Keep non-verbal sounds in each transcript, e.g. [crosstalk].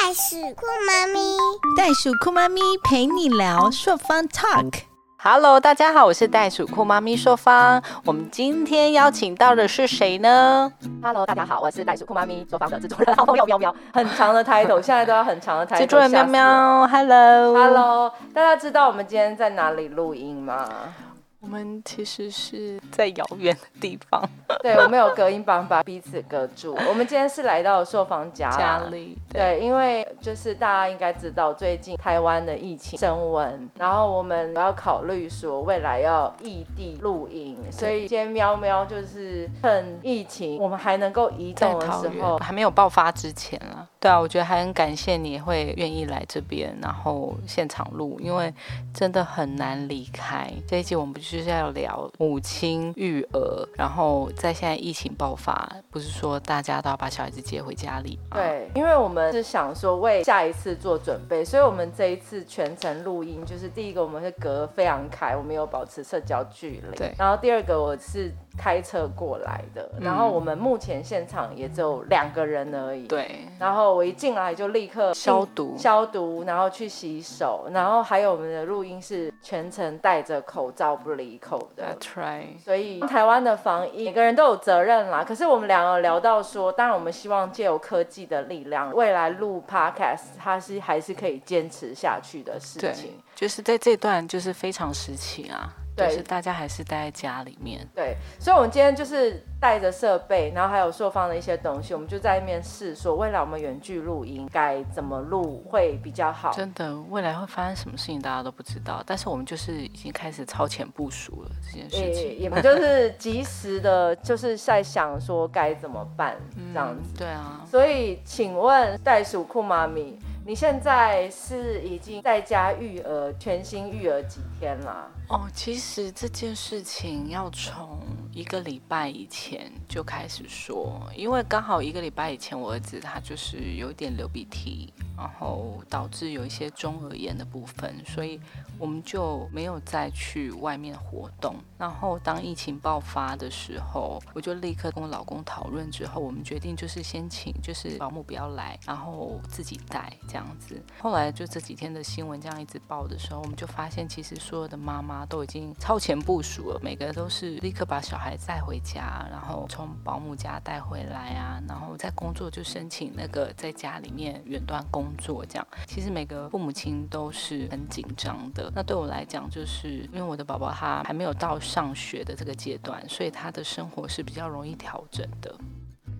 袋鼠酷妈咪，袋鼠酷妈咪陪你聊朔方 Talk。Hello，大家好，我是袋鼠酷妈咪朔方。我们今天邀请到的是谁呢？Hello，大家好，我是袋鼠酷妈咪作坊的制作人，好朋友喵喵，很长的 title，[laughs] 现在都要很长的 title。制作人喵喵，Hello。，Hello，大家知道我们今天在哪里录音吗？我们其实是 [laughs] 在遥远的地方 [laughs] 对，我们有隔音板把彼此隔住。我们今天是来到受访家家里。对，因为就是大家应该知道，最近台湾的疫情升温，然后我们要考虑说未来要异地录音，所以今天喵喵就是趁疫情我们还能够移动的时候，还没有爆发之前啊，对啊，我觉得还很感谢你会愿意来这边，然后现场录，因为真的很难离开。这一集我们就是要聊母亲育儿，然后在现在疫情爆发，不是说大家都要把小孩子接回家里吗？对，因为我们是想说为下一次做准备，所以我们这一次全程录音，就是第一个我们是隔非常开，我们有保持社交距离。对然后第二个我是开车过来的，然后我们目前现场也只有两个人而已。。对，然后我一进来就立刻消毒消毒，然后去洗手，然后还有我们的录音是全程戴着口罩不离口的。That's right。所以台湾的防疫，每个人都有责任啦。可是我们两个聊到说，当然我们希望借由科技的力量，未来录 podcast 它是还是可以坚持下去的事对情。，就是在这段就是非常时期啊，就对是大家还是待在家里面。对，所以我们今天就是带着设备，然后还有硕方的一些东西，我们就在那边试说，未来我们远距录音该怎么录会比较好。真的，未来会发生什么事情大家都不知道，但是我们就是已经开始超前部署了这件事也情。也不就是 [laughs] 及时的，就是在想说该怎么办这样子。嗯对啊，所以，请问袋鼠库妈咪，你现在是已经在家育儿，全新育儿几天啦？哦，其实这件事情要从一个礼拜以前就开始说，因为刚好一个礼拜以前，我儿子他就是有点流鼻涕，然后导致有一些中耳炎的部分，所以我们就没有再去外面活动。然后当疫情爆发的时候，我就立刻跟我老公讨论之后，我们决定就是先请就是保姆不要来，然后自己带这样子。后来就这几天的新闻这样一直报的时候，我们就发现其实所有的妈妈都已经超前部署了，每个都是立刻把小孩带回家，然后从保姆家带回来啊，然后在工作就申请那个在家里面远端工作这样。其实每个父母亲都是很紧张的。那对我来讲，就是因为我的宝宝他还没有到上学的这个阶段，所以他的生活是比较容易调整的。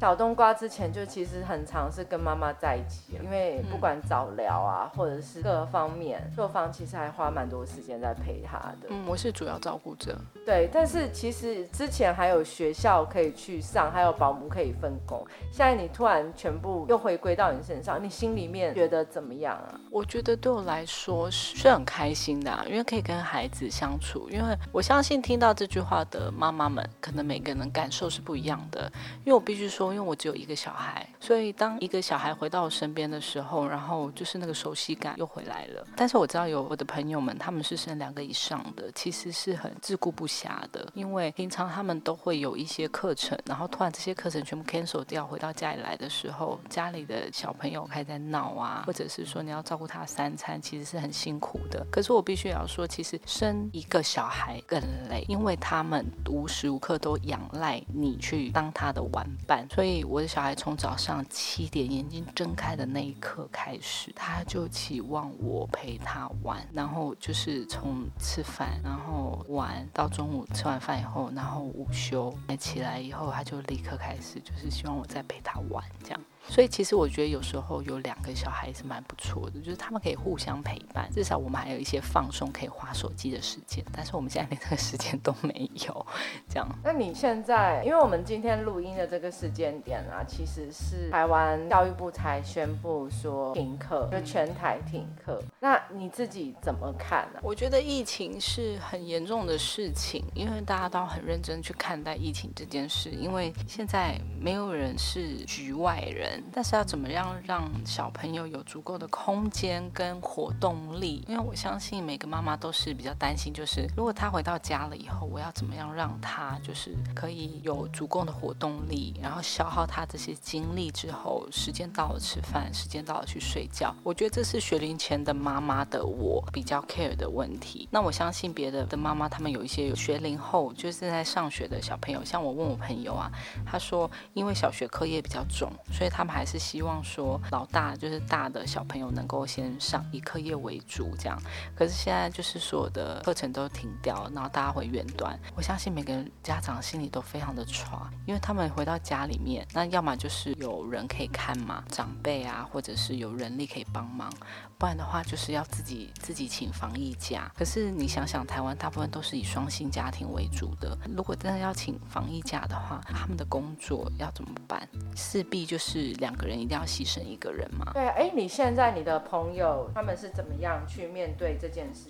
小冬瓜之前就其实很常是跟妈妈在一起，因为不管早疗啊，或者是各方面，做房其实还花蛮多时间在陪她的。嗯，我是主要照顾者。对，但是其实之前还有学校可以去上，还有保姆可以分工。现在你突然全部又回归到你身上，你心里面觉得怎么样啊？我觉得对我来说是是很开心的、啊，因为可以跟孩子相处。因为我相信听到这句话的妈妈们，可能每个人感受是不一样的。因为我必须说，因为我只有一个小孩，所以当一个小孩回到我身边的时候，然后就是那个熟悉感又回来了。但是我知道有我的朋友们，他们是生两个以上的，其实是很自顾不暇的，因为平常他们都会有一些课程，然后突然这些课程全部 cancel 掉，回到家里来的时候，家里的小朋友开始在闹啊，或者是说你要照顾他三餐，其实是很辛苦的。可是我必须要说，其实生一个小孩更累，因为他们无时无刻都仰赖你去当他的玩伴。所以我的小孩从早上七点眼睛睁开的那一刻开始，他就期望我陪他玩，然后就是从吃饭，然后玩到中午吃完饭以后，然后午休起来以后，他就立刻开始就是希望我再陪他玩这样。所以其实我觉得有时候有两个小孩是蛮不错的，就是他们可以互相陪伴，至少我们还有一些放松可以划手机的时间。但是我们现在连这个时间都没有，这样。那你现在，因为我们今天录音的这个时间点啊，其实是台湾教育部才宣布说停课，就全台停课。那你自己怎么看呢、我觉得疫情是很严重的事情，因为大家都很认真去看待疫情这件事，因为现在没有人是局外人，但是要怎么样让小朋友有足够的空间跟活动力？因为我相信每个妈妈都是比较担心，就是如果他回到家了以后，我要怎么样让他就是可以有足够的活动力，然后消耗他这些精力之后，时间到了吃饭，时间到了去睡觉。我觉得这是学龄前的妈妈的我比较 care 的问题。那我相信别的的妈妈，他们有一些有学龄后就是正在上学的小朋友，像我问我朋友啊，他说因为小学课业比较重，所以他们还是希望说老大就是大的小朋友能够先上以课业为主这样。可是现在就是所有的课程都停掉，然后大家回远端。我相信每个人家长心里都非常的差，因为他们回到家里面，那要么就是有人可以看嘛，长辈啊，或者是有人力可以帮忙，不然的话就是要自己自己请防疫假。可是你想想，台湾大部分都是以双薪家庭为主的，如果真的要请防疫假的话，他们的工作要怎么办？势必就是两个人一定要牺牲一个人嘛。对，哎，你现在你的朋友他们是怎么样去面对这件事？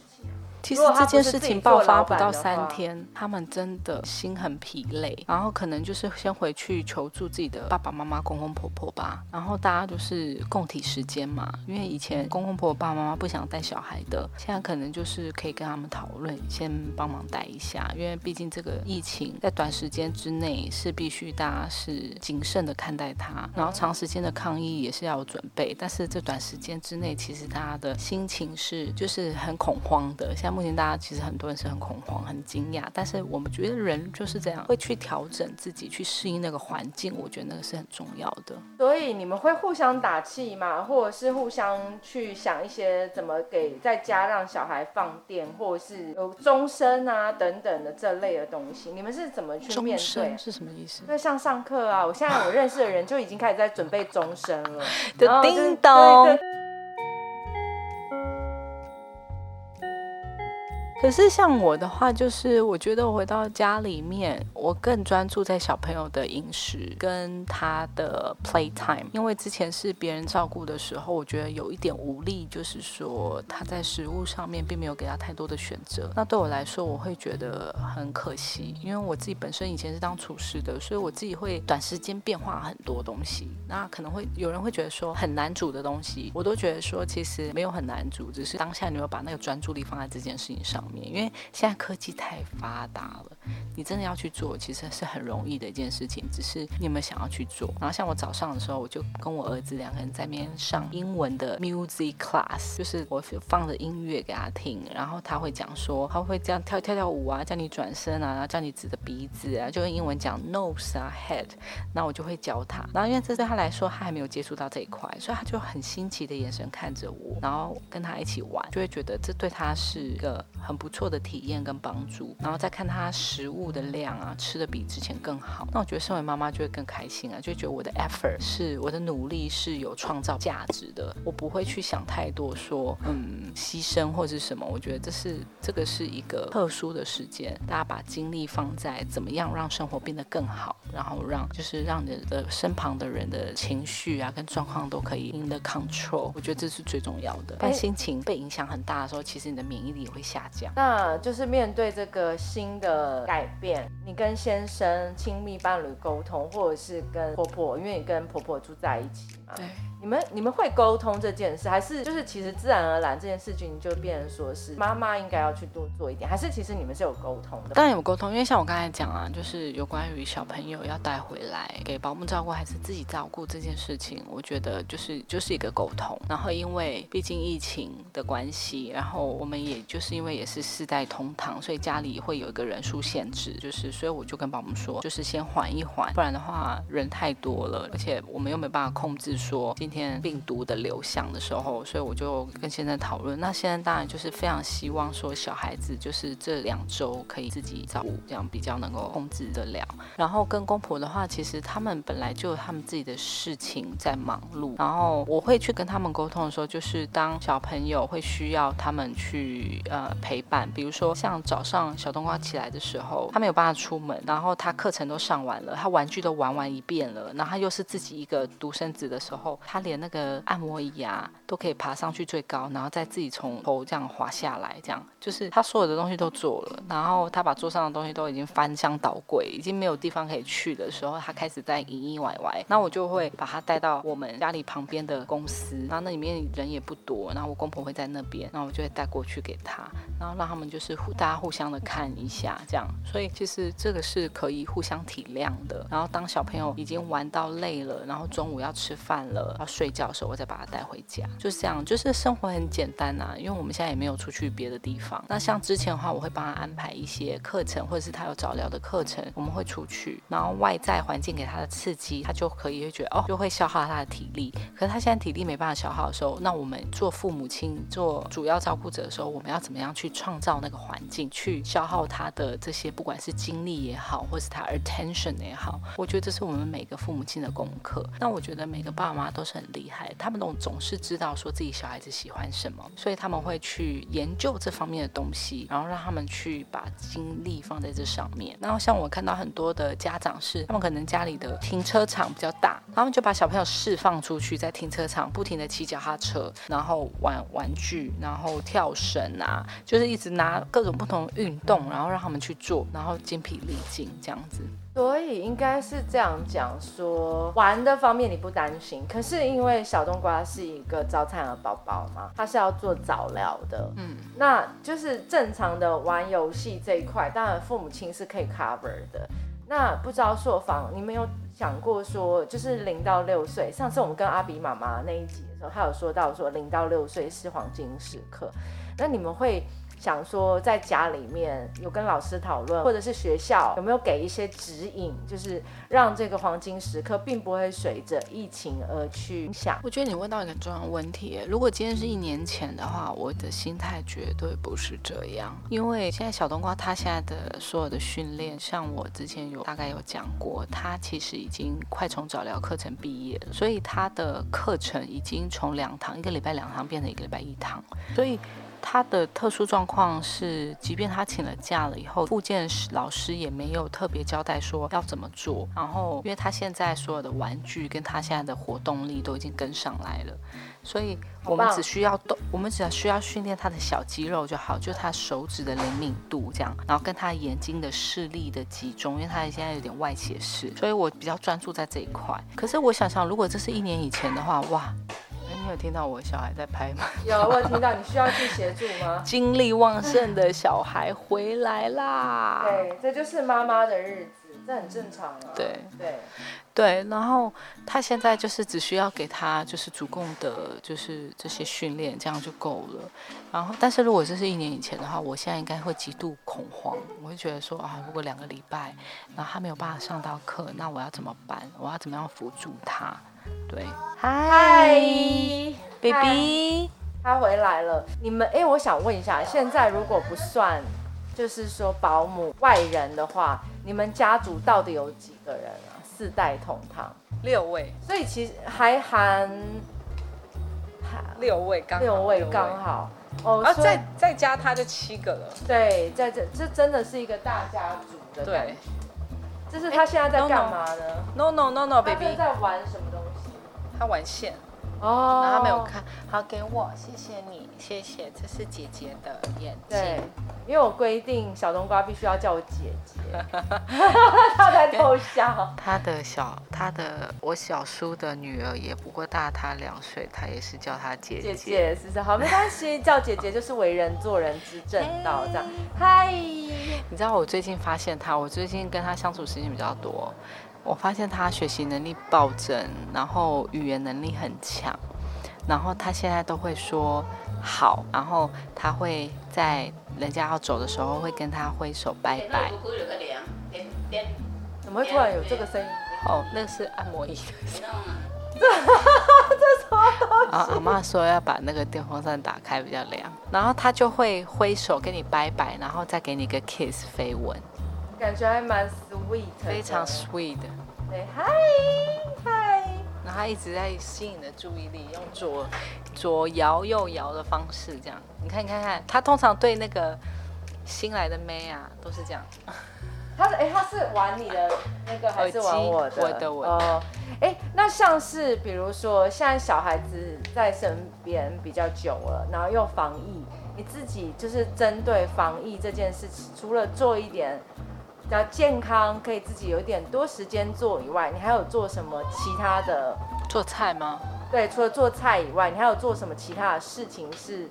其实这件事情爆发不到三天，他们真的心很疲累，然后可能就是先回去求助自己的爸爸妈妈、公公婆婆吧，然后大家就是共体时间嘛。因为以前公公婆婆、爸爸妈妈不想带小孩的，现在可能就是可以跟他们讨论，先帮忙带一下。因为毕竟这个疫情在短时间之内是必须大家是谨慎的看待它，然后长时间的抗疫也是要有准备。但是这短时间之内，其实大家的心情是就是很恐慌的。像目前大家其实很多人是很恐慌、很惊讶，但是我们觉得人就是这样，会去调整自己，去适应那个环境。我觉得那个是很重要的。所以你们会互相打气嘛，或者是互相去想一些怎么给在家让小孩放电，或者是有钟声啊等等的这类的东西，你们是怎么去面对？是什么意思？因为像上课啊，我现在我认识的人就已经开始在准备钟声了，[laughs] 就叮咚。可是像我的话，就是我觉得我回到家里面，我更专注在小朋友的饮食跟他的 play time，因为之前是别人照顾的时候，我觉得有一点无力，就是说他在食物上面并没有给他太多的选择。那对我来说，我会觉得很可惜，因为我自己本身以前是当厨师的，所以我自己会短时间变化很多东西。那可能会有人会觉得说很难煮的东西，我都觉得说其实没有很难煮，只是当下你有把那个专注力放在这件事情上。因为现在科技太发达了，你真的要去做，其实是很容易的一件事情。只是你有没有想要去做？然后像我早上的时候，我就跟我儿子两个人在那边上英文的 music class，就是我放着音乐给他听，然后他会讲说，他会这样跳跳跳舞啊，叫你转身啊，然后叫你指着鼻子啊，就用英文讲 nose 啊 head，那我就会教他。然后因为这对他来说，他还没有接触到这一块，所以他就很新奇的眼神看着我，然后跟他一起玩，就会觉得这对他是一个很。不错的体验跟帮助，然后再看他食物的量啊，吃的比之前更好。那我觉得身为妈妈就会更开心啊，就觉得我的 effort 是我的努力是有创造价值的。我不会去想太多，说嗯牺牲或是什么。我觉得这是这个是一个特殊的时间，大家把精力放在怎么样让生活变得更好，然后让就是让你的身旁的人的情绪啊跟状况都可以 in the control。我觉得这是最重要的。但心情被影响很大的时候，其实你的免疫力也会下降。那就是面对这个新的改变，你跟先生亲密伴侣沟通，或者是跟婆婆，因为你跟婆婆住在一起嘛。对。你们你们会沟通这件事，还是就是其实自然而然这件事情就变成说是妈妈应该要去多做一点，还是其实你们是有沟通的？当然有沟通，因为像我刚才讲啊，就是有关于小朋友要带回来给保姆照顾还是自己照顾这件事情，我觉得就是就是一个沟通。然后因为毕竟疫情的关系，然后我们也就是因为也是世代同堂，所以家里会有一个人数限制，就是所以我就跟保姆说，就是先缓一缓，不然的话人太多了，而且我们又没办法控制说。今天病毒的流向的时候，所以我就跟先生讨论。那现在当然就是非常希望说小孩子就是这两周可以自己照顾，这样比较能够控制得了。然后跟公婆的话，其实他们本来就有他们自己的事情在忙碌。然后我会去跟他们沟通的时候，就是当小朋友会需要他们去呃陪伴，比如说像早上小冬瓜起来的时候，他没有办法出门，然后他课程都上完了，他玩具都玩完一遍了，然后他又是自己一个独生子的时候，他。连那个按摩椅啊都可以爬上去最高，然后再自己从头这样滑下来，这样就是他所有的东西都做了，然后他把桌上的东西都已经翻箱倒柜，已经没有地方可以去。的时候，他开始在隐隐歪歪，那我就会把他带到我们家里旁边的公司，然后那里面人也不多，然后我公婆会在那边，然后我就会带过去给他，然后让他们就是互大家互相的看一下这样，所以其实这个是可以互相体谅的。然后当小朋友已经玩到累了，然后中午要吃饭了要睡觉的时候，我再把他带回家，就是这样，就是生活很简单呐，因为我们现在也没有出去别的地方。那像之前的话，我会帮他安排一些课程，或者是他有早疗的课程，我们会出去，然后外在环境给他的刺激，他就可以会觉得哦，就会消耗他的体力。可是他现在体力没办法消耗的时候，那我们做父母亲、做主要照顾者的时候，我们要怎么样去创造那个环境，去消耗他的这些，不管是精力也好，或是他 attention 也好，我觉得这是我们每个父母亲的功课。那我觉得每个爸妈都是很厉害，他们总总是知道说自己小孩子喜欢什么，所以他们会去研究这方面的东西，然后让他们去把精力放在这上面。然后像我看到很多的家长是，他们可能家里的停车场比较大，他们就把小朋友释放出去，在停车场不停的骑脚踏车，然后玩玩具，然后跳绳啊，就是一直拿各种不同运动，然后让他们去做，然后精疲力尽这样子。所以应该是这样讲说，玩的方面你不担心，可是因为小冬瓜是一个早产儿宝宝嘛，他是要做早疗的，嗯，那就是正常的玩游戏这一块，当然父母亲是可以 cover 的。那不知道硕房，你们有想过说，就是零到六岁，上次我们跟阿比妈妈那一集的时候，他有说到说零到六岁是黄金时刻，那你们会？想说在家里面有跟老师讨论，或者是学校有没有给一些指引，就是让这个黄金时刻并不会随着疫情而去影响。我觉得你问到一个重要问题，如果今天是一年前的话，我的心态绝对不是这样，因为现在小冬瓜他现在的所有的训练，像我之前有大概有讲过，他其实已经快从早疗课程毕业了，所以他的课程已经从两堂一个礼拜两堂变成一个礼拜一堂，所以。他的特殊状况是，即便他请了假了以后，复健老师也没有特别交代说要怎么做。然后，因为他现在所有的玩具跟他现在的活动力都已经跟上来了，所以我们只需要动，我们只要需要训练他的小肌肉就好，就他手指的灵敏度这样，然后跟他眼睛的视力的集中，因为他现在有点外斜视，所以我比较专注在这一块。可是我想想，如果这是一年以前的话，哇！你有听到我小孩在拍吗？有，我有听到。你需要去协助吗？[laughs] 精力旺盛的小孩回来啦！对，这就是妈妈的日子，这很正常啊。对对对，然后他现在就是只需要给他就是足够的就是这些训练，这样就够了。然后，但是如果这是一年以前的话，我现在应该会极度恐慌，我会觉得说啊，如果两个礼拜，然后他没有办法上到课，那我要怎么办？我要怎么样辅助他？对，嗨，baby，他回来了。你们，哎，我想问一下，现在如果不算，就是说保姆外人的话，你们家族到底有几个人啊？四代同堂，六位。所以其实还含六位，刚六位刚好。哦，再再加他就七个了。对，在这这真的是一个大家族的对。这是他现在在干嘛呢？No No No No，baby，在玩什么东西？他玩线哦，然后他没有看好，给我，谢谢你，谢谢，这是姐姐的眼镜。对，因为我规定小冬瓜必须要叫我姐姐，[laughs] 他在偷笑。他的小，他的我小叔的女儿也不过大他两岁，他也是叫他姐姐。姐姐是是好，没关系，叫姐姐就是为人做人之正道，这样。嗨，你知道我最近发现他，我最近跟他相处时间比较多。我发现他学习能力暴增，然后语言能力很强，然后他现在都会说好，然后他会在人家要走的时候会跟他挥手拜拜。怎么会突然有这个声音？哦，那是按摩椅。[laughs] 这什么东西？啊，阿妈说要把那个电风扇打开比较凉，然后他就会挥手跟你拜拜，然后再给你个 kiss 飞吻。感觉还蛮 sweet，非常 sweet。对，嗨嗨。然后他一直在吸引你的注意力，用左左摇右摇的方式，这样。你看，你看看，他通常对那个新来的妹啊，都是这样。他是哎，他是玩你的那个，还是玩我的？我的，我的。哦，哎，那像是比如说，现在小孩子在身边比较久了，然后又防疫，你自己就是针对防疫这件事情，除了做一点。比较健康，可以自己有点多时间做以外，你还有做什么其他的？做菜吗？对，除了做菜以外，你还有做什么其他的事情是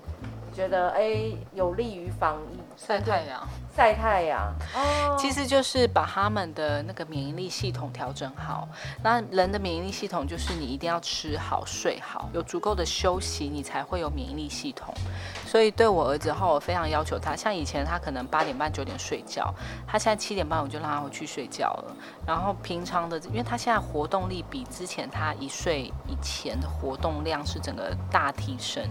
觉得哎有利于防疫？晒太阳。晒太阳，哦其实就是把他们的那个免疫力系统调整好。那人的免疫力系统就是你一定要吃好、睡好，有足够的休息，你才会有免疫力系统。所以对我儿子后，我非常要求他，像以前他可能八点半、九点睡觉，他现在七点半我就让他回去睡觉了。然后平常的，因为他现在活动力比之前他一岁以前的活动量是整个大提升，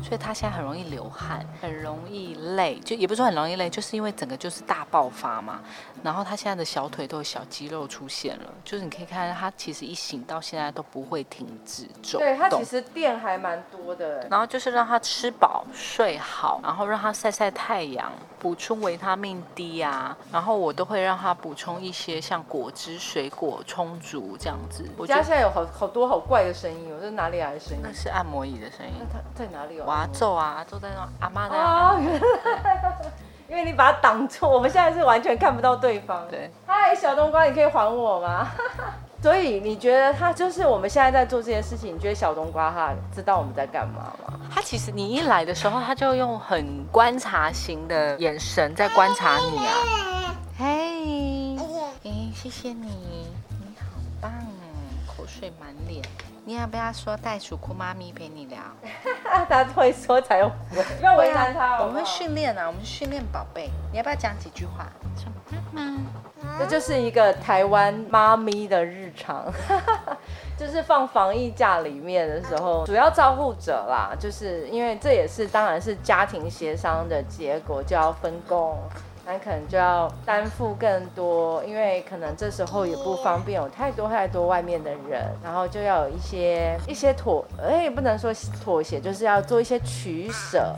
所以他现在很容易流汗，很容易累，就也不是说很容易累，就是因为整个。就是大爆发嘛，然后他现在的小腿都有小肌肉出现了，就是你可以看到他其实一醒到现在都不会停止走对他其实电还蛮多的。然后就是让他吃饱睡好，然后让他晒晒太阳，补充维他命 D 啊，然后我都会让他补充一些像果汁、水果充足这样子。我家现在有好好多好怪的声音，我这哪里来的声音？那是按摩椅的声音。那他在哪里？我坐啊，坐在那阿妈那。[laughs] 因为你把它挡住，我们现在是完全看不到对方。对，嗨，小冬瓜，你可以还我吗？[laughs] 所以你觉得他就是我们现在在做这件事情？你觉得小冬瓜他知道我们在干嘛吗？他其实你一来的时候，他就用很观察型的眼神在观察你啊。嘿，哎，谢谢你，你好棒，口水满脸。你要不要说袋鼠哭妈咪陪你聊？[laughs] 他会说才有回，不要为难他。我们会训练啊，我们训练宝贝。你要不要讲几句话？妈妈，这就是一个台湾妈咪的日常，[laughs] 就是放防疫假里面的时候，主要照护者啦，就是因为这也是当然是家庭协商的结果，就要分工。那可能就要担负更多，因为可能这时候也不方便有太多太多外面的人，然后就要有一些一些妥，哎，不能说妥协，就是要做一些取舍。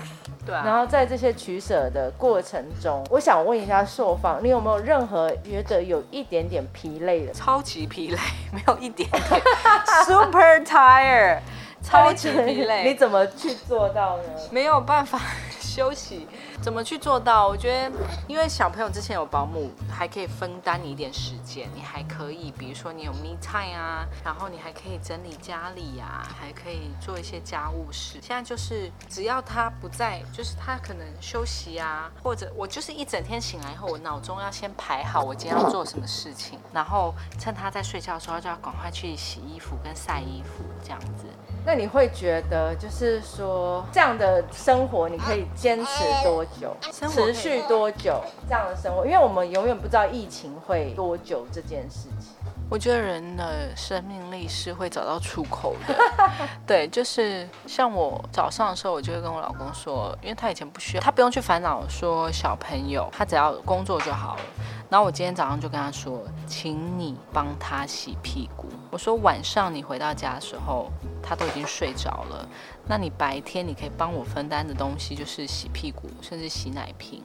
对。然后在这些取舍的过程中，我想问一下受访，你有没有任何觉得有一点点疲累的？超级疲累，没有一点点。[laughs] Super tired，[laughs] 超级疲累。你怎么去做到呢？没有办法。[laughs] 休息怎么去做到？我觉得，因为小朋友之前有保姆，还可以分担你一点时间。你还可以，比如说你有 me time 啊，然后你还可以整理家里呀，还可以做一些家务事。现在就是只要他不在，就是他可能休息啊，或者我就是一整天醒来以后，我脑中要先排好我今天要做什么事情，然后趁他在睡觉的时候就要赶快去洗衣服跟晒衣服这样子。那你会觉得，就是说这样的生活，你可以坚持多久？持续多久？这样的生活，因为我们永远不知道疫情会多久这件事情。我觉得人的生命力是会找到出口的。[laughs] 对，就是像我早上的时候，我就会跟我老公说，因为他以前不需要，他不用去烦恼说小朋友，他只要工作就好了。然后我今天早上就跟他说，请你帮他洗屁股。我说晚上你回到家的时候，他都已经睡着了。那你白天你可以帮我分担的东西就是洗屁股，甚至洗奶瓶，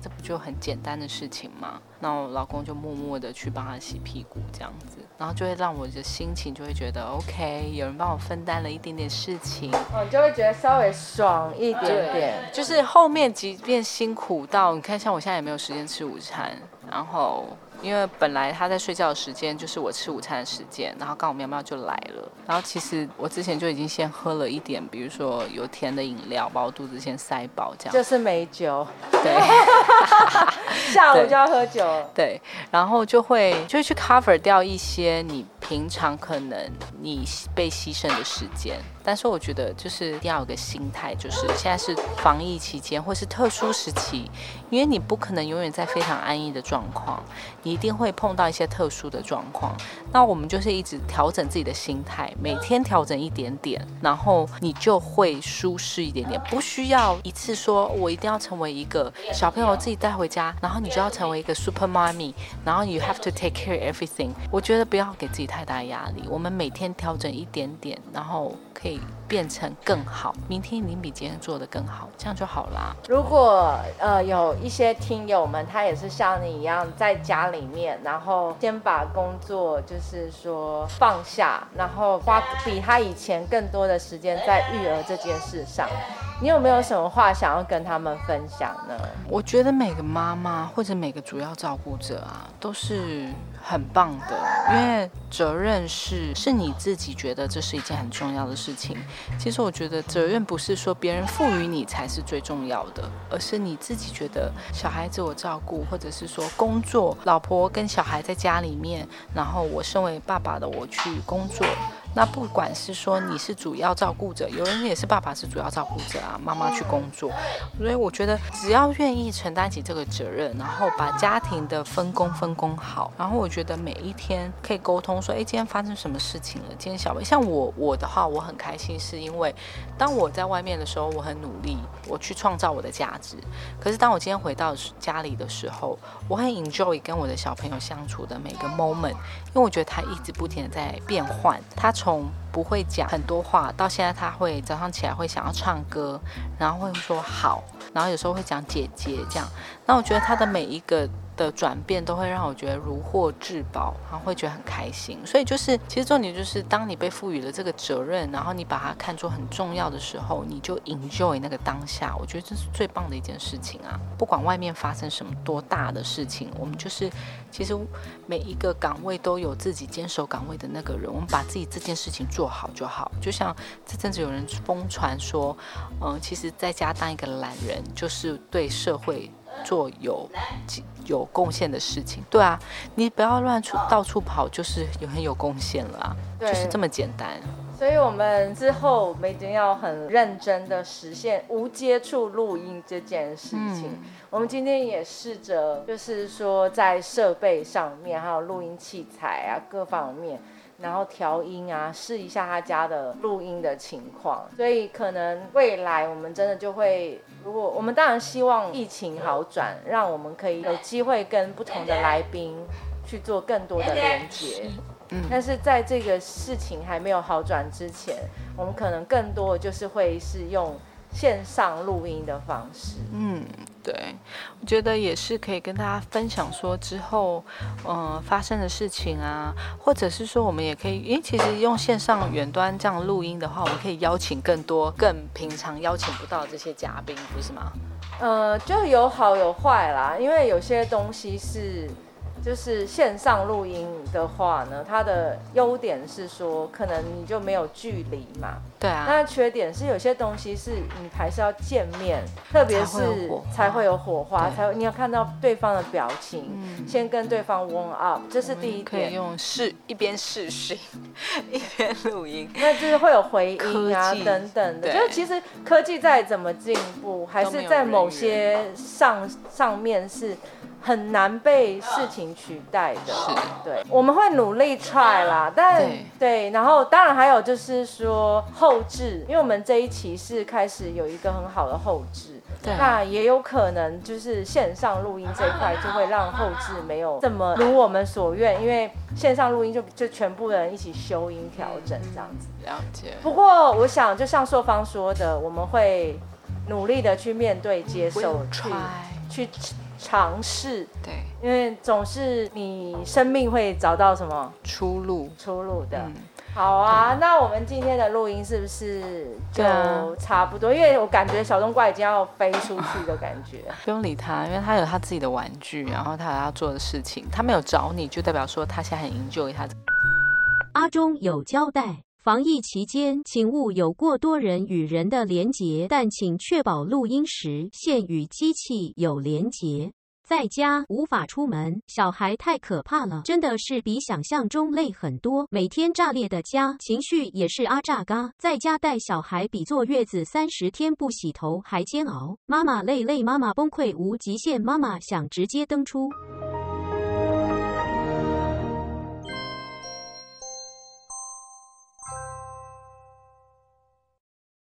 这不就很简单的事情吗？那我老公就默默的去帮他洗屁股，这样子，然后就会让我的心情就会觉得 OK，有人帮我分担了一点点事情，哦，就会觉得稍微爽一点点。就是后面即便辛苦到，你看像我现在也没有时间吃午餐。然后，因为本来他在睡觉的时间就是我吃午餐的时间，然后刚好喵喵就来了。然后其实我之前就已经先喝了一点，比如说有甜的饮料，把我肚子先塞饱，这样。就是美酒。对。下午就要喝酒。对。然后就会就会去 cover 掉一些你平常可能你被牺牲的时间。但是我觉得就是一定要有个心态，就是现在是防疫期间或是特殊时期，因为你不可能永远在非常安逸的状况，你一定会碰到一些特殊的状况。那我们就是一直调整自己的心态，每天调整一点点，然后你就会舒适一点点，不需要一次说我一定要成为一个小朋友自己带回家，然后你就要成为一个 super mommy，然后 you have to take care everything。我觉得不要给自己太大压力，我们每天调整一点点，然后可以。变成更好，明天您比今天做的更好，这样就好啦。如果呃有一些听友们，他也是像你一样在家里面，然后先把工作就是说放下，然后花比他以前更多的时间在育儿这件事上。你有没有什么话想要跟他们分享呢？我觉得每个妈妈或者每个主要照顾者啊，都是很棒的，因为责任是是你自己觉得这是一件很重要的事情。其实我觉得责任不是说别人赋予你才是最重要的，而是你自己觉得小孩子我照顾，或者是说工作，老婆跟小孩在家里面，然后我身为爸爸的我去工作。那不管是说你是主要照顾者，有人也是爸爸是主要照顾者啊，妈妈去工作，所以我觉得只要愿意承担起这个责任，然后把家庭的分工分工好，然后我觉得每一天可以沟通说，哎，今天发生什么事情了？今天小薇，像我我的话，我很开心，是因为当我在外面的时候，我很努力，我去创造我的价值。可是当我今天回到家里的时候，我很 enjoy 跟我的小朋友相处的每个 moment，因为我觉得他一直不停的在变换，他。从不会讲很多话，到现在他会早上起来会想要唱歌，然后会说好，然后有时候会讲姐姐这样。那我觉得他的每一个。的转变都会让我觉得如获至宝，然后会觉得很开心。所以就是，其实重点就是，当你被赋予了这个责任，然后你把它看作很重要的时候，你就 enjoy 那个当下。我觉得这是最棒的一件事情啊！不管外面发生什么多大的事情，我们就是其实每一个岗位都有自己坚守岗位的那个人，我们把自己这件事情做好就好。就像这阵子有人疯传说，嗯，其实在家当一个懒人，就是对社会。做有有贡献的事情，对啊，你不要乱出到处跑，就是有很有贡献了啊，就是这么简单。所以，我们之后我们一定要很认真的实现无接触录音这件事情。我们今天也试着，就是说在设备上面，还有录音器材啊各方面。然后调音啊，试一下他家的录音的情况，所以可能未来我们真的就会，如果我们当然希望疫情好转，让我们可以有机会跟不同的来宾去做更多的连接。嗯，但是在这个事情还没有好转之前，我们可能更多的就是会是用线上录音的方式。嗯。对，我觉得也是可以跟大家分享说之后，嗯，发生的事情啊，或者是说我们也可以，因为其实用线上远端这样录音的话，我们可以邀请更多更平常邀请不到这些嘉宾，不是吗？呃，就有好有坏啦，因为有些东西是。就是线上录音的话呢，它的优点是说，可能你就没有距离嘛。对啊。那缺点是有些东西是你还是要见面，特别是才会有火花，才会你要看到对方的表情，先跟对方 warm up，这是第一点。可以用视一边视讯 [laughs] 一边录音，那就是会有回音啊等等的。就是其实科技再怎么进步，还是在某些上上面是。很难被事情取代的，是，对，我们会努力 try 啦，但对，然后当然还有就是说后置，因为我们这一期是开始有一个很好的后置，那也有可能就是线上录音这一块就会让后置没有这么如我们所愿，因为线上录音就就全部人一起修音调整这样子。了解。不过我想就像硕芳说的，我们会努力的去面对、接受、去去。尝试，对，因为总是你生命会找到什么出路，出路的。好啊，那我们今天的录音是不是就差不多？因为我感觉小冬瓜已经要飞出去的感觉。[laughs] 不用理他，因为他有他自己的玩具，然后他有要做的事情。他没有找你就代表说他现在很 enjoy 他。阿忠有交代。防疫期间，请勿有过多人与人的连结，但请确保录音时线与机器有连结。在家无法出门，小孩太可怕了，真的是比想象中累很多。每天炸裂的家，情绪也是阿炸嘎。在家带小孩比坐月子三十天不洗头还煎熬，妈妈累累，妈妈崩溃无极限，妈妈想直接登出。